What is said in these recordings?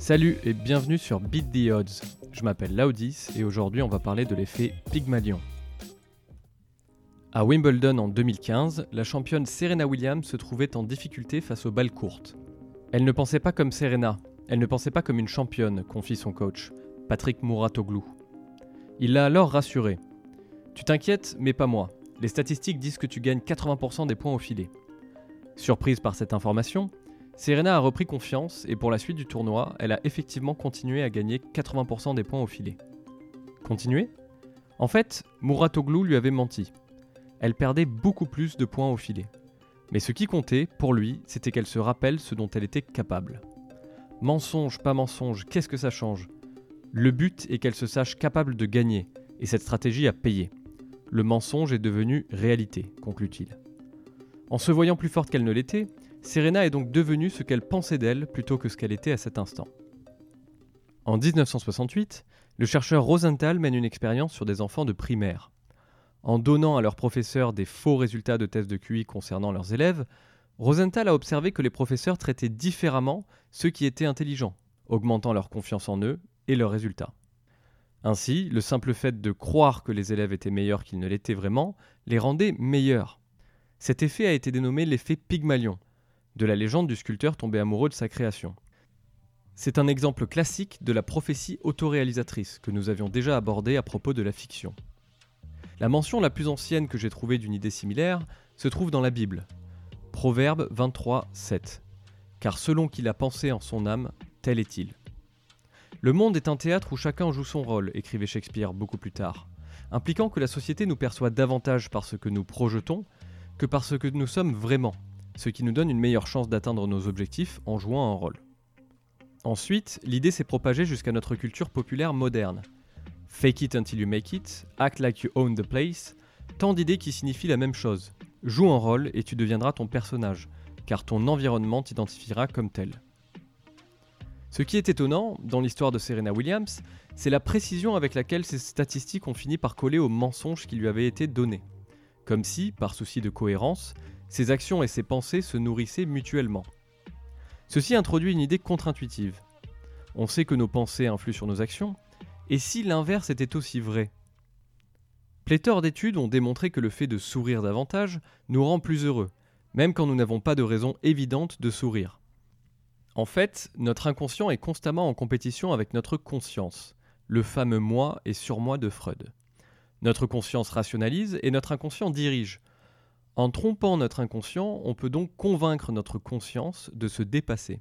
Salut et bienvenue sur Beat the Odds. Je m'appelle Laudis et aujourd'hui on va parler de l'effet Pygmalion. À Wimbledon en 2015, la championne Serena Williams se trouvait en difficulté face aux balles courtes. Elle ne pensait pas comme Serena, elle ne pensait pas comme une championne, confie son coach, Patrick Mouratoglou. Il l'a alors rassurée. Tu t'inquiètes, mais pas moi. Les statistiques disent que tu gagnes 80% des points au filet. Surprise par cette information, Serena a repris confiance et pour la suite du tournoi, elle a effectivement continué à gagner 80% des points au filet. Continuer? En fait, Mouratoglou lui avait menti. Elle perdait beaucoup plus de points au filet. Mais ce qui comptait, pour lui, c'était qu'elle se rappelle ce dont elle était capable. Mensonge, pas mensonge, qu'est-ce que ça change? Le but est qu'elle se sache capable de gagner, et cette stratégie a payé. Le mensonge est devenu réalité, conclut-il. En se voyant plus forte qu'elle ne l'était, Serena est donc devenue ce qu'elle pensait d'elle plutôt que ce qu'elle était à cet instant. En 1968, le chercheur Rosenthal mène une expérience sur des enfants de primaire. En donnant à leurs professeurs des faux résultats de tests de QI concernant leurs élèves, Rosenthal a observé que les professeurs traitaient différemment ceux qui étaient intelligents, augmentant leur confiance en eux et leurs résultats. Ainsi, le simple fait de croire que les élèves étaient meilleurs qu'ils ne l'étaient vraiment les rendait meilleurs. Cet effet a été dénommé l'effet Pygmalion, de la légende du sculpteur tombé amoureux de sa création. C'est un exemple classique de la prophétie autoréalisatrice que nous avions déjà abordé à propos de la fiction. La mention la plus ancienne que j'ai trouvée d'une idée similaire se trouve dans la Bible. Proverbe 23, 7. Car selon qu'il a pensé en son âme, tel est-il. Le monde est un théâtre où chacun joue son rôle, écrivait Shakespeare beaucoup plus tard, impliquant que la société nous perçoit davantage par ce que nous projetons que par ce que nous sommes vraiment, ce qui nous donne une meilleure chance d'atteindre nos objectifs en jouant un rôle. Ensuite, l'idée s'est propagée jusqu'à notre culture populaire moderne. Fake it until you make it, act like you own the place, tant d'idées qui signifient la même chose. Joue un rôle et tu deviendras ton personnage, car ton environnement t'identifiera comme tel. Ce qui est étonnant dans l'histoire de Serena Williams, c'est la précision avec laquelle ces statistiques ont fini par coller aux mensonges qui lui avaient été donnés. Comme si, par souci de cohérence, ses actions et ses pensées se nourrissaient mutuellement. Ceci introduit une idée contre-intuitive. On sait que nos pensées influent sur nos actions, et si l'inverse était aussi vrai? Pléthore d'études ont démontré que le fait de sourire davantage nous rend plus heureux, même quand nous n'avons pas de raison évidente de sourire. En fait, notre inconscient est constamment en compétition avec notre conscience, le fameux moi et surmoi de Freud. Notre conscience rationalise et notre inconscient dirige, en trompant notre inconscient, on peut donc convaincre notre conscience de se dépasser.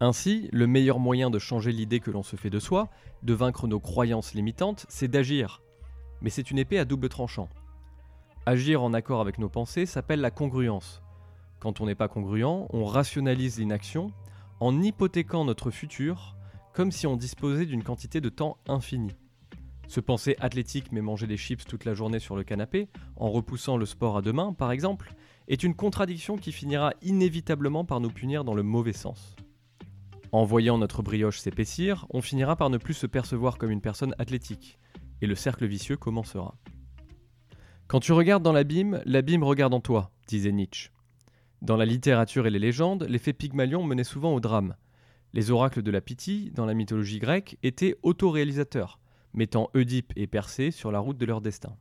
Ainsi, le meilleur moyen de changer l'idée que l'on se fait de soi, de vaincre nos croyances limitantes, c'est d'agir. Mais c'est une épée à double tranchant. Agir en accord avec nos pensées s'appelle la congruence. Quand on n'est pas congruent, on rationalise l'inaction en hypothéquant notre futur comme si on disposait d'une quantité de temps infinie. Se penser athlétique mais manger des chips toute la journée sur le canapé, en repoussant le sport à demain par exemple, est une contradiction qui finira inévitablement par nous punir dans le mauvais sens. En voyant notre brioche s'épaissir, on finira par ne plus se percevoir comme une personne athlétique, et le cercle vicieux commencera. Quand tu regardes dans l'abîme, l'abîme regarde en toi, disait Nietzsche. Dans la littérature et les légendes, l'effet Pygmalion menait souvent au drame. Les oracles de la Pythie, dans la mythologie grecque, étaient autoréalisateurs mettant Oedipe et Persée sur la route de leur destin.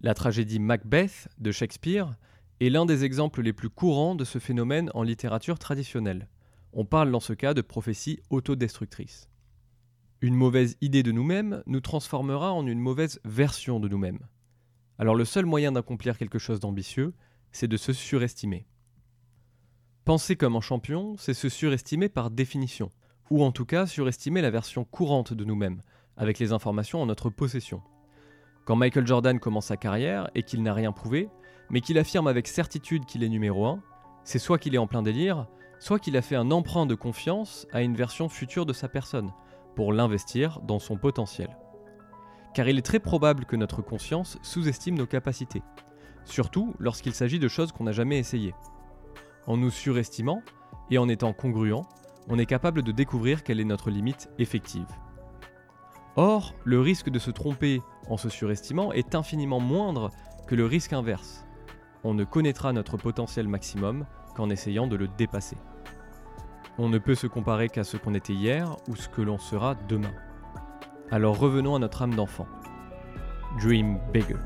La tragédie Macbeth de Shakespeare est l'un des exemples les plus courants de ce phénomène en littérature traditionnelle. On parle dans ce cas de prophétie autodestructrice. Une mauvaise idée de nous-mêmes nous transformera en une mauvaise version de nous-mêmes. Alors le seul moyen d'accomplir quelque chose d'ambitieux, c'est de se surestimer. Penser comme un champion, c'est se surestimer par définition, ou en tout cas surestimer la version courante de nous-mêmes, avec les informations en notre possession. Quand Michael Jordan commence sa carrière et qu'il n'a rien prouvé, mais qu'il affirme avec certitude qu'il est numéro 1, c'est soit qu'il est en plein délire, soit qu'il a fait un emprunt de confiance à une version future de sa personne, pour l'investir dans son potentiel. Car il est très probable que notre conscience sous-estime nos capacités, surtout lorsqu'il s'agit de choses qu'on n'a jamais essayées. En nous surestimant et en étant congruent, on est capable de découvrir quelle est notre limite effective. Or, le risque de se tromper en se surestimant est infiniment moindre que le risque inverse. On ne connaîtra notre potentiel maximum qu'en essayant de le dépasser. On ne peut se comparer qu'à ce qu'on était hier ou ce que l'on sera demain. Alors revenons à notre âme d'enfant. Dream bigger.